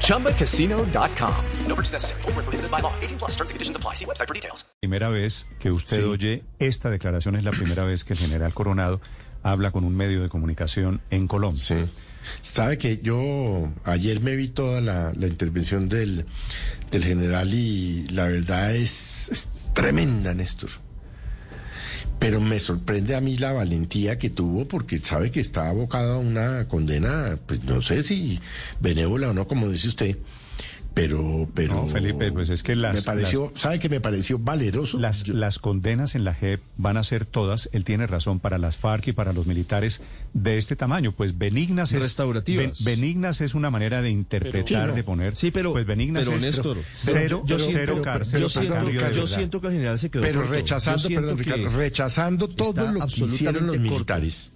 ChumbaCasino.com. No purchase necessary. Full prohibited by law. 18 plus terms and conditions apply. See website for details. Primera vez que usted oye esta declaración es la primera vez que el general Coronado habla con un medio de comunicación en Colombia. Sí. Sabe que yo ayer me vi toda la, la intervención del, del general y la verdad es, es tremenda, Néstor. Pero me sorprende a mí la valentía que tuvo porque sabe que está abocado a una condena, pues no sé si benévola o no, como dice usted. Pero, pero. No, Felipe, pues es que las- Me pareció, ¿sabe que me pareció valeroso? Las, Yo- las condenas en la JEP van a ser todas, él tiene razón, para las FARC y para los militares de este tamaño. Pues benignas es... Restaurativas. ben- benignas es una manera de interpretar, Sí, no. de poner... Sí, pero, Pues benignas pero es Néstor, cero, yo, cero, siento, cárcel, yo, cero siento, cambio de yo verdad. siento que el general se quedó pero corto. rechazando, perdón, que Ricardo, rechazando todo lo que hicieron los corto. militares.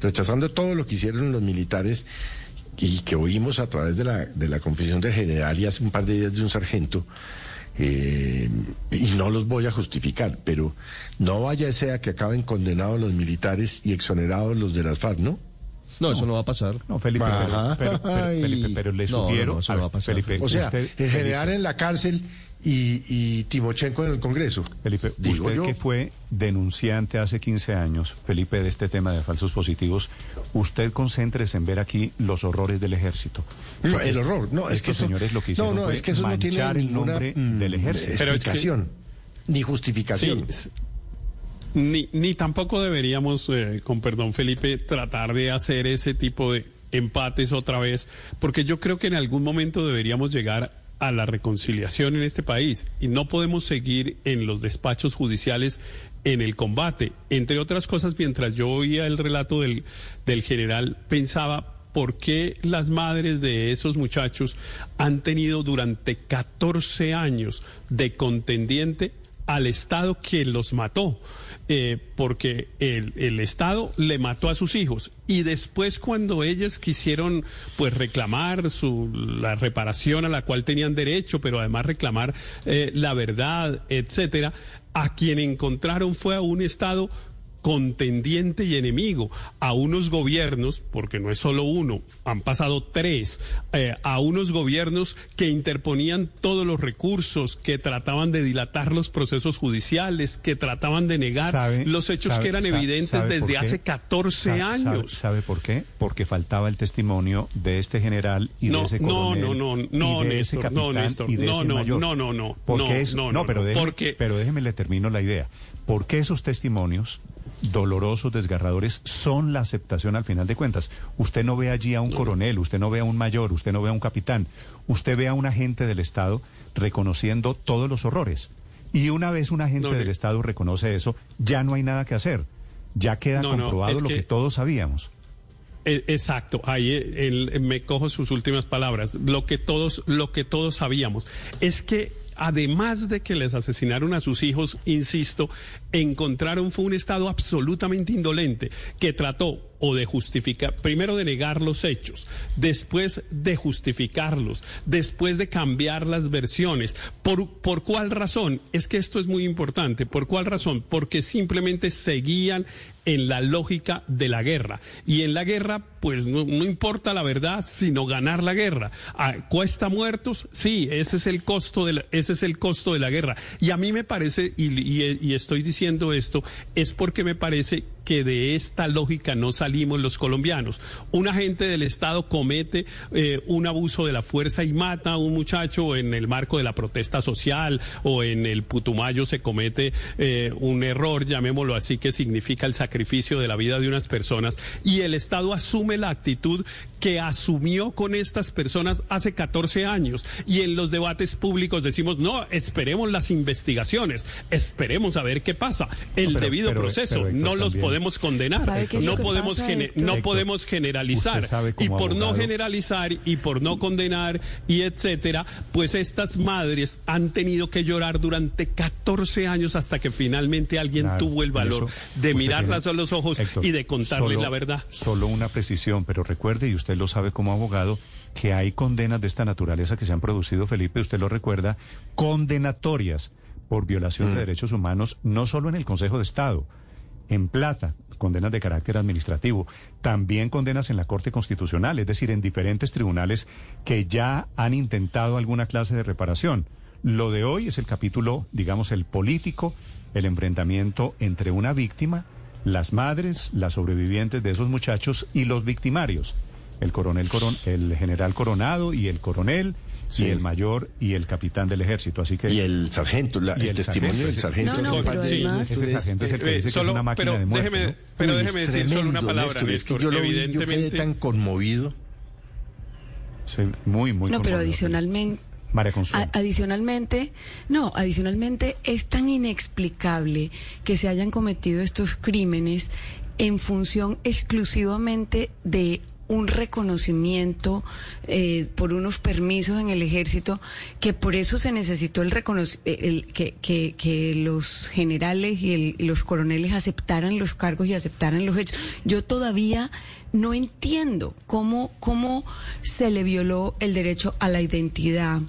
Rechazando todo lo que hicieron los militares y que oímos a través de la, de la confesión del general y hace un par de días de un sargento. eh, y no los voy a justificar, pero no vaya sea que acaben condenados los militares y exonerados los de las FARC, ¿no? No, eso no va a pasar. No, Felipe, pero, pero- pero- Felipe, pero le No, sugiero... no, eso a no ver, va a pasar, Felipe, O sea, usted- el general Felipe, en la cárcel y, y Timochenko en el Congreso. Felipe, Digo usted yo. que fue denunciante hace 15 años, Felipe, de este tema de falsos positivos, usted concéntrese en ver aquí los horrores del ejército. No, el horror, no, es que eso, señores lo que no, hicieron no, fue es que eso no tiene manchar el ninguna, nombre mm, del ejército. Pero es que- explicación ni justificación. Sí, ni tampoco deberíamos, eh, con perdón Felipe, tratar de hacer ese tipo de empates otra vez, porque yo creo que en algún momento deberíamos llegar a la reconciliación en este país y no podemos seguir en los despachos judiciales en el combate. Entre otras cosas, mientras yo oía el relato del, del general, pensaba por qué las madres de esos muchachos han tenido durante 14 años de contendiente al Estado que los mató, eh, porque el, Estado le mató a sus hijos. Y después cuando ellas quisieron pues reclamar su la reparación a la cual tenían derecho, pero además reclamar eh, la verdad, etcétera, a quien encontraron fue a un Estado contendiente y enemigo a unos gobiernos, porque no es solo uno, han pasado tres, eh, a unos gobiernos que interponían todos los recursos, que trataban de dilatar los procesos judiciales, que trataban de negar ¿Sabe- los hechos sabe- que eran evidentes por desde qué? hace 14 Sa- sabe- años. ¿Sabe por qué? Porque faltaba el testimonio de este general y de No, ese no, coronel. no, no, y no, de ese Néstor, no, capitán Néstor, y de no, ese no, mayor. no, no, no, no, no, no, no, pero no, déjeme, porque- pero déjeme le termino la idea. Porque esos testimonios dolorosos, desgarradores, son la aceptación al final de cuentas. Usted no ve allí a un coronel, usted no ve a un mayor, usted no ve a un capitán, usted ve a un agente del Estado reconociendo todos los horrores. Y una vez un agente No, del Estado reconoce eso, ya no hay nada que hacer. Ya queda No, comprobado lo que- que todos sabíamos. Eh, Exacto, ahí eh, él, me cojo sus últimas palabras. Lo que todos, lo que todos sabíamos es que además de que les asesinaron a sus hijos, insisto, encontraron fue un estado absolutamente indolente que trató o de justificar, primero de negar los hechos, después de justificarlos, después de cambiar las versiones. ¿Por, ¿Por cuál razón? Es que esto es muy importante. ¿Por cuál razón? Porque simplemente seguían en la lógica de la guerra. Y en la guerra, pues no, no importa la verdad, sino ganar la guerra. Ah, ¿Cuesta muertos? Sí, ese es el costo de la, ese es el costo de la guerra. Y a mí me parece, y, y- y estoy diciendo esto, es porque me parece que de esta lógica no salimos los colombianos. Un agente del Estado comete eh, un abuso de la fuerza y mata a un muchacho en el marco de la protesta social o en el Putumayo se comete eh, un error, llamémoslo así, que significa el sacrificio de la vida de unas personas. Y el Estado asume la actitud que asumió con estas personas hace 14 años. Y en los debates públicos decimos, no, esperemos las investigaciones, esperemos a ver qué pasa, el No, pero- debido pero- proceso, pero, no los podemos podemos condenar, ¿Sabe qué es lo no podemos no Héctor, podemos generalizar y por no generalizar y por no condenar y etcétera, pues estas madres han tenido que llorar durante 14 años hasta que finalmente alguien Claro, tuvo el valor eso de mirarlas tiene- a los ojos Héctor, y de contarles solo- la verdad. Solo una precisión, pero recuerde, y usted lo sabe como abogado, que hay condenas de esta naturaleza que se han producido, Felipe, usted lo recuerda, condenatorias por violación Mm. de derechos humanos, no solo en el Consejo de Estado, en plata, condenas de carácter administrativo, también condenas en la Corte Constitucional, es decir, en diferentes tribunales que ya han intentado alguna clase de reparación. Lo de hoy es el capítulo, digamos, el político, el enfrentamiento entre una víctima, las madres, las sobrevivientes de esos muchachos y los victimarios, el coronel Coron- el general Coronado y el coronel Sí. y el mayor y el capitán del ejército. Así que Y el sargento, la- Y el, el testimonio del sargento, sargento. No, no, pero además- ese sargento es el que Eh, dice que solo- es una máquina pero de muerte. déjeme, ¿no? pero Uy, déjeme es decir solo una palabra, Néstor, es que yo lo vi, yo quedé tan conmovido. Sí, muy, muy No, pero adicionalmente, María adicionalmente, no, adicionalmente es tan inexplicable que se hayan cometido estos crímenes en función exclusivamente de un reconocimiento eh, por unos permisos en el ejército que por eso se necesitó el, reconoc- el que, que, que los generales y, el- y los coroneles aceptaran los cargos y aceptaran los hechos. Yo todavía no entiendo cómo, cómo se le violó el derecho a la identidad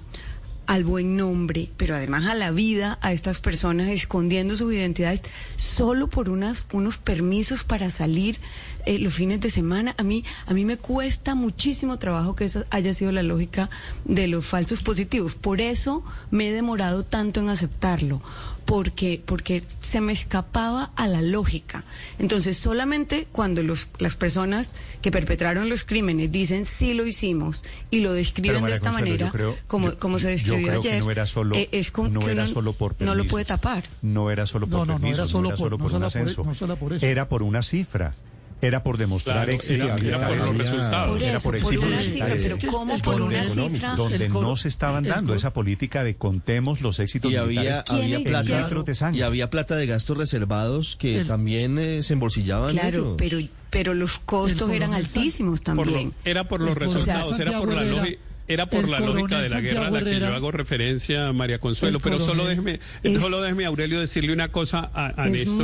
al buen nombre, pero además a la vida a estas personas escondiendo sus identidades solo por unas, unos permisos para salir eh, los fines de semana. A mí, a mí me cuesta muchísimo trabajo que esa haya sido la lógica de los falsos positivos. Por eso me he demorado tanto en aceptarlo. Porque, porque se me escapaba a la lógica. Entonces, solamente cuando los, las personas que perpetraron los crímenes dicen sí lo hicimos y lo describen de esta Consuelo, manera, creo- como, yo- como se yo describió que ayer, no era solo, eh, es como no que era uno solo por no lo puede tapar. No era solo por No, no, no era solo por- un solo por- ascenso. por. Era por una cifra. Era por demostrar Claro, éxito era- era por los resultados. Por Era eso, por, éxito una cifra, pero que ¿cómo por una coronel- cifra? donde no se estaban dando esa política de contemos los éxitos Y había, había ¿Quién- plata y había plata de gastos reservados que El- también eh, se embolsillaban Claro, ellos. pero, pero los costos eran altísimos por lo- también. era por los resultados, era por la lógica. Era por el la lógica de la guerra a la que yo hago referencia, María Consuelo. el Pero solo déjeme, es- solo déjeme, Aurelio, decirle una cosa a, a Néstor.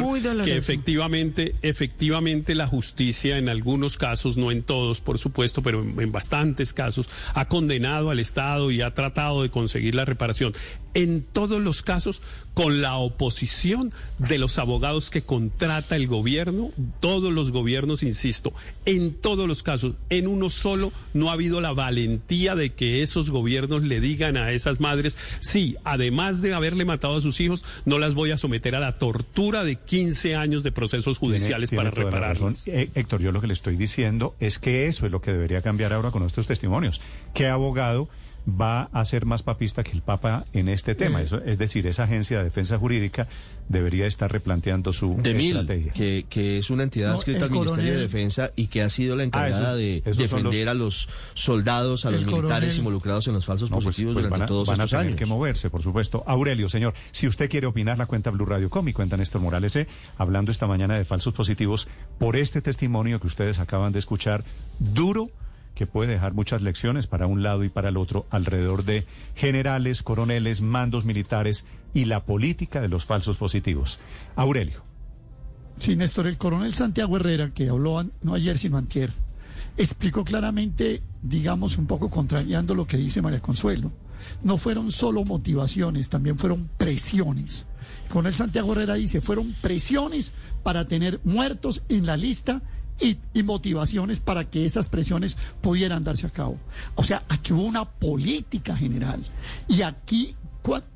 Que efectivamente, efectivamente la justicia en algunos casos, no en todos, por supuesto, pero en, en bastantes casos, ha condenado al Estado y ha tratado de conseguir la reparación. En todos los casos, con la oposición de los abogados que contrata el gobierno, todos los gobiernos, insisto, en todos los casos, en uno solo, no ha habido la valentía de que esos gobiernos le digan a esas madres, sí, además de haberle matado a sus hijos, no las voy a someter a la tortura de 15 años de procesos judiciales Tiene- para razón. Eh, Héctor, yo lo que le estoy diciendo es que eso es lo que debería cambiar ahora con estos testimonios. ¿Qué abogado va a ser más papista que el Papa en este tema? Eso, es decir, esa agencia de defensa jurídica debería estar replanteando su de Mil, estrategia. que, que es una entidad No, adscrita al Ministerio de Defensa y que ha sido la encargada esos- de esos defender los- a los soldados, a los militares coronel- involucrados en los falsos No, pues- positivos pues durante van a, todos van a tener años. que moverse, por supuesto. Aurelio, señor, si usted quiere opinar, la cuenta Blue Radio Com y cuenta Néstor Morales, eh, hablando esta mañana de falsos positivos, por este testimonio que ustedes acaban de escuchar, duro, que puede dejar muchas lecciones para un lado y para el otro, alrededor de generales, coroneles, mandos militares y la política de los falsos positivos. Aurelio. Sí, Néstor, el coronel Santiago Herrera, que habló no ayer sino antier, explicó claramente, digamos, un poco contrariando lo que dice María Consuelo. No fueron solo motivaciones, también fueron presiones. El coronel Santiago Herrera dice, fueron presiones para tener muertos en la lista y, motivaciones para que esas presiones pudieran darse a cabo. O sea, aquí hubo una política general. Y aquí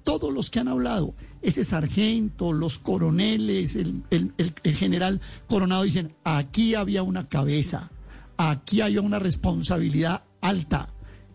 todos los que han hablado, ese sargento, los coroneles, el, el- el- el general coronado, dicen, aquí había una cabeza, aquí había una responsabilidad alta.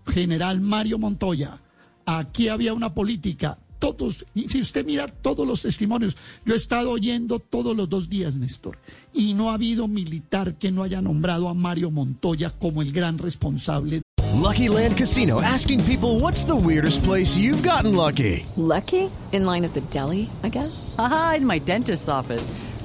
General Mario Montoya, aquí había una política. Todos, y si usted mira todos los testimonios, yo he estado oyendo todos los dos días, Néstor, y no ha habido militar que no haya nombrado a Mario Montoya como el gran responsable Lucky Land Casino asking people what's the weirdest place you've gotten lucky? Lucky? In line at the deli, I guess? Aha, in my dentist's office.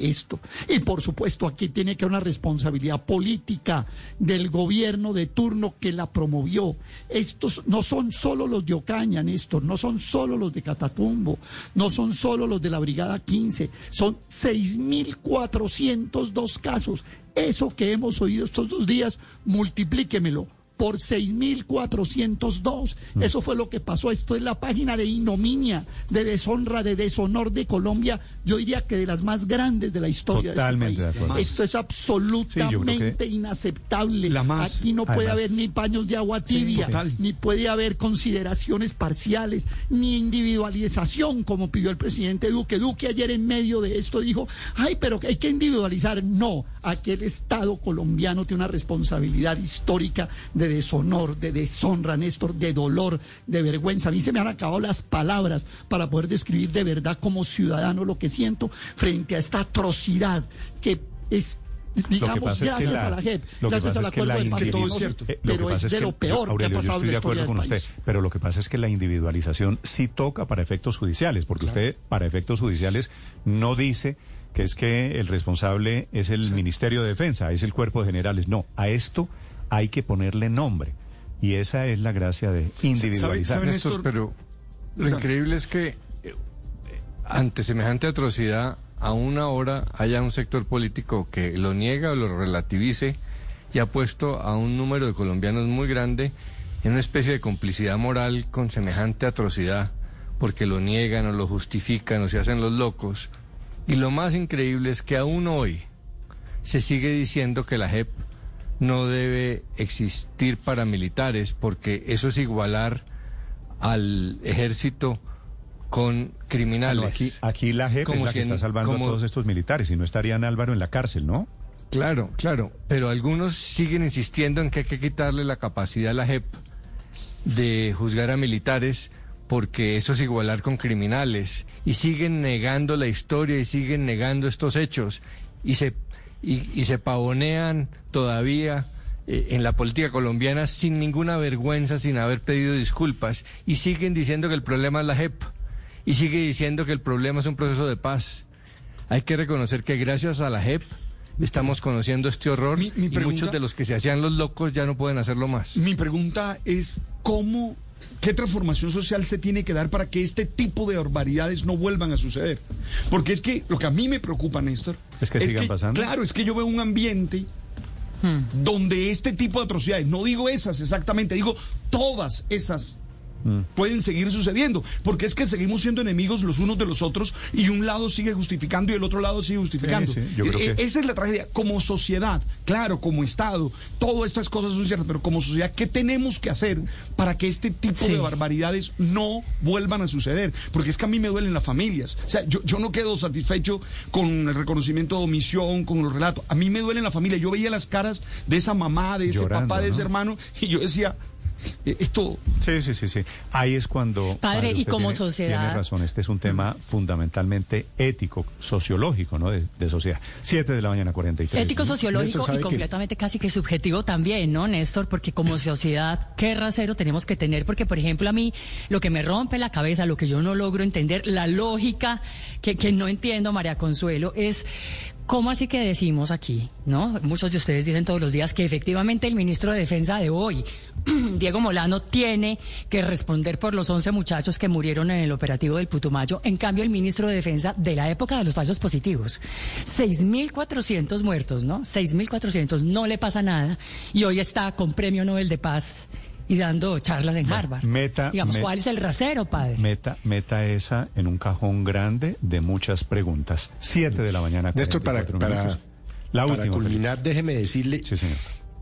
Esto. Y por supuesto aquí tiene que haber una responsabilidad política del gobierno de turno que la promovió. Estos no son solo los de Ocaña, Néstor, no son solo los de Catatumbo, no son solo los de la Brigada 15, son 6.402 casos. Eso que hemos oído estos dos días, multiplíquemelo por 6.402. Eso fue lo que pasó. Esto es la página de ignominia, de deshonra, de deshonor de Colombia. Yo diría que de las más grandes de la historia Totalmente de este país. Esto es absolutamente inaceptable. La más. Aquí no puede Además. haber ni paños de agua tibia, ni puede haber consideraciones parciales, ni individualización, como pidió el presidente Duque. Duque ayer en medio de esto dijo, ay, pero hay que individualizar. No, aquel Estado colombiano tiene una responsabilidad histórica de deshonor, de deshonra, Néstor, de dolor, de vergüenza. A mí se me han acabado las palabras para poder describir de verdad como ciudadano lo que siento frente a esta atrocidad que es... Digamos, pasa es que gracias la- a la JEP, gracias al es que acuerdo la de es sé, cierto. Eh, pero es de que- lo peor Aurelio, que ha yo pasado en estoy de acuerdo con usted, pero lo que pasa es que la individualización sí toca para efectos judiciales, porque usted para efectos judiciales no dice que es que el responsable es el Ministerio de Defensa, es el Cuerpo de Generales. No, a esto hay que ponerle nombre. Y esa es la gracia de individualizar. sabe, Néstor? pero lo increíble es que eh, ante semejante atrocidad, a una hora haya un sector político que lo niega o lo relativice y ha puesto a un número de colombianos muy grande en una especie de complicidad moral con semejante atrocidad, porque lo niegan o lo justifican o se hacen los locos. Y lo más increíble es que aún hoy se sigue diciendo que la JEP no debe existir paramilitares porque eso es igualar al ejército con criminales. aquí, aquí la JEP Como es la si que en- está salvando como- a todos estos militares, y no estarían Álvaro en la cárcel, ¿no? Claro, claro, pero algunos siguen insistiendo en que hay que quitarle la capacidad a la JEP de juzgar a militares porque eso es igualar con criminales y siguen negando la historia y siguen negando estos hechos y se y, y se pavonean todavía eh, en la política colombiana sin ninguna vergüenza, sin haber pedido disculpas y siguen diciendo que el problema es la JEP y sigue diciendo que el problema es un proceso de paz. Hay que reconocer que gracias a la JEP estamos conociendo este horror Mi- mi y muchos de los que se hacían los locos ya no pueden hacerlo más. Mi pregunta es cómo, qué transformación social se tiene que dar para que este tipo de barbaridades no vuelvan a suceder. Porque es que lo que a mí me preocupa, Néstor, Es que sigan pasando. Claro, es que yo veo un ambiente donde este tipo de atrocidades, no digo esas exactamente, digo todas esas pueden seguir sucediendo, porque es que seguimos siendo enemigos los unos de los otros y un lado sigue justificando y el otro lado sigue justificando. Sí, sí, yo creo E- que- Esa es la tragedia. Como sociedad, claro, como Estado, todas estas cosas son ciertas, pero como sociedad, ¿qué tenemos que hacer para que este tipo Sí. de barbaridades no vuelvan a suceder? Porque es que a mí me duelen las familias. O sea, yo, yo no quedo satisfecho con el reconocimiento de omisión, con los relatos. A mí me duelen la familia. Yo veía las caras de esa mamá, de ese Llorando, papá, de ese ¿no? hermano, y yo decía, esto... Sí, sí, sí, sí. Ahí es cuando... Padre, y como tiene- sociedad- Tiene razón, este es un tema fundamentalmente ético, sociológico, ¿no? De, de sociedad. Siete de la mañana, 43. Ético, sociológico ¿sabe y completamente casi que subjetivo también, ¿no, Néstor? Porque como sociedad, ¿qué rasero tenemos que tener? Porque, por ejemplo, a mí lo que me rompe la cabeza, lo que yo no logro entender, la lógica que, que no entiendo, María Consuelo, es... ¿Cómo así que decimos aquí, no? Muchos de ustedes dicen todos los días que efectivamente el ministro de Defensa de hoy, Diego Molano, tiene que responder por los 11 muchachos que murieron en el operativo del Putumayo. En cambio, el ministro de Defensa de la época de los falsos positivos, 6.400 muertos, ¿no? 6.400, no le pasa nada. Y hoy está con premio Nobel de Paz y dando charlas en Harvard. meta- Digamos, ¿cuál es el rasero, padre? Meta, meta esa en un cajón grande de muchas preguntas. Siete de la mañana. Néstor, para, 44 para. Felipe. culminar, déjeme decirle, Sí, señor.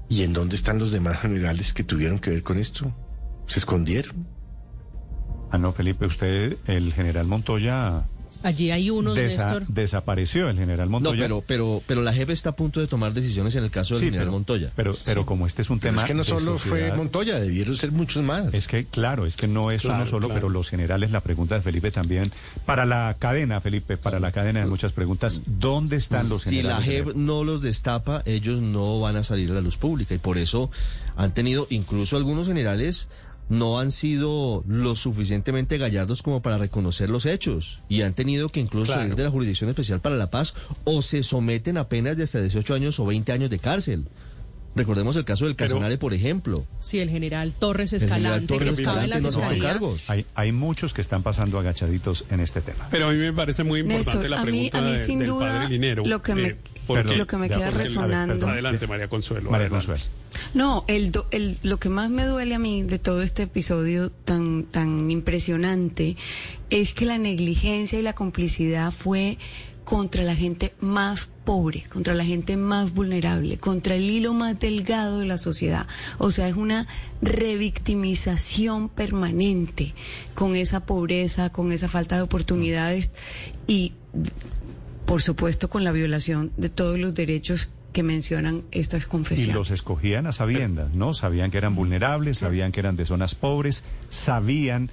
¿y en dónde están los demás generales que tuvieron que ver con esto? ¿Se escondieron? Ah, no, Felipe, usted, el general Montoya Allí hay unos, Desa- Néstor. desapareció el general No, Montoya. pero, pero, pero la JEP está a punto de tomar decisiones en el caso del Sí, general pero- Montoya. Pero, pero como este es un Pero tema. es que no solo fue Montoya, debieron ser muchos más. Es que, claro, es que no es uno solo, claro. pero los generales, la pregunta de Felipe también, para la cadena, Felipe, para la cadena de muchas preguntas, ¿dónde están los si la generales? JEP no los destapa, ellos no van a salir a la luz pública y por eso han tenido, incluso algunos generales no han sido lo suficientemente gallardos como para reconocer los hechos y han tenido que incluso Claro. salir de la Jurisdicción Especial para la Paz o se someten a penas de hasta 18 años o 20 años de cárcel. Recordemos el caso del Casanare, por ejemplo. Sí, el general Torres El general Escalante, Torres que estaba en la no cargos. Hay, hay muchos que están pasando agachaditos en este tema. Pero a mí me parece muy importante Néstor, la a mí- pregunta a mí de- sin del duda, padre Linero. lo que me- porque- Perdón, lo que me queda resonando- Perdón. Adelante, María Consuelo. María adelante. Consuelo. No, el, do- el- lo que más me duele a mí de todo este episodio tan, tan impresionante es que la negligencia y la complicidad fue contra la gente más pobre, contra la gente más vulnerable, contra el hilo más delgado de la sociedad. O sea, es una revictimización permanente con esa pobreza, con esa falta de oportunidades y, por supuesto, con la violación de todos los derechos que mencionan estas Y confesiones. los escogían a sabiendas, ¿no? Sabían que eran vulnerables, sabían que eran de zonas pobres, sabían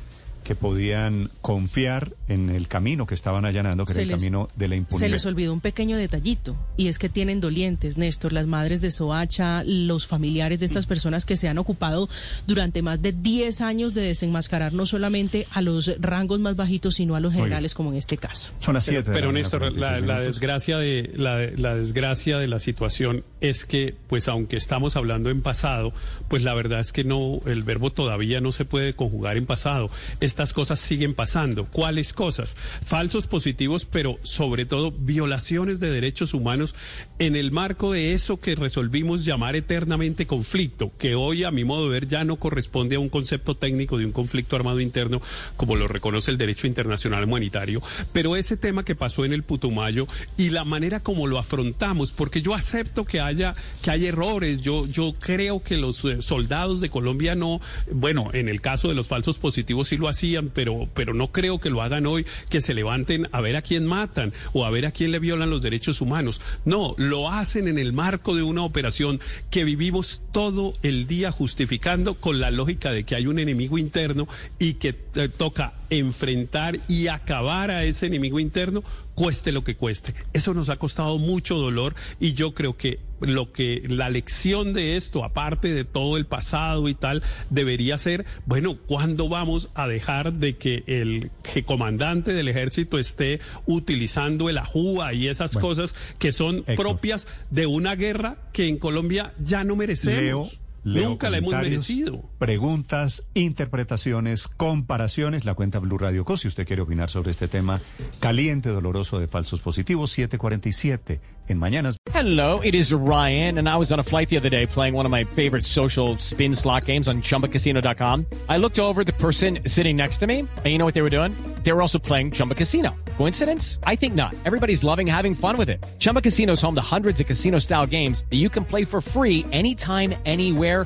que podían confiar en el camino que estaban allanando, que Se era el les- camino de la Se impunidad. les olvidó un pequeño detallito, y es que tienen dolientes, Néstor, las madres de Soacha, los familiares de estas Mm. personas que se han ocupado durante más de 10 años de desenmascarar no solamente a los rangos más bajitos, sino a los generales, como en este caso. Son las Pero, 7 de la pero, mañana, Néstor, 46 la, desgracia de la, la desgracia de la situación es que, pues, aunque estamos hablando en pasado, pues la verdad es que no, el verbo todavía no se puede conjugar en pasado. Estas cosas siguen pasando. ¿Cuáles cosas? Falsos positivos, pero sobre todo violaciones de derechos humanos en el marco de eso que resolvimos llamar eternamente conflicto, que hoy, a mi modo de ver, ya no corresponde a un concepto técnico de un conflicto armado interno, como lo reconoce el derecho internacional humanitario. Pero ese tema que pasó en el Putumayo y la manera como lo afrontamos, porque yo acepto que haya, que hay errores, yo, yo creo que los eh, soldados de Colombia no, bueno, en el caso de los falsos positivos sí lo hacían, pero, pero no creo que lo hagan hoy, que se levanten a ver a quién matan o a ver a quién le violan los derechos humanos. No, lo hacen en el marco de una operación que vivimos todo el día justificando con la lógica de que hay un enemigo interno y que eh, toca enfrentar y acabar a ese enemigo interno, cueste lo que cueste. Eso nos ha costado mucho dolor y yo creo que lo que la lección de esto, aparte de todo el pasado y tal, debería ser, bueno, ¿cuándo vamos a dejar de que el que comandante del ejército esté utilizando el ajúa y esas Bueno, cosas que son Héctor. propias de una guerra que en Colombia ya no merecemos? Leo, leo Nunca la hemos merecido. Preguntas, interpretaciones, comparaciones. La cuenta Blue Radio Co. Si usted quiere opinar sobre este tema caliente, doloroso de falsos positivos, 747 en Mañanas. Hello, it is Ryan, and I was on a flight the other day playing one of my favorite social spin slot games on chumbacasino.com. I looked over the person sitting next to me, and you know what they were doing? They were also playing Chumba Casino. Coincidence? I think not. Everybody's loving having fun with it. Chumba Casino is home to hundreds of casino style games that you can play for free anytime, anywhere,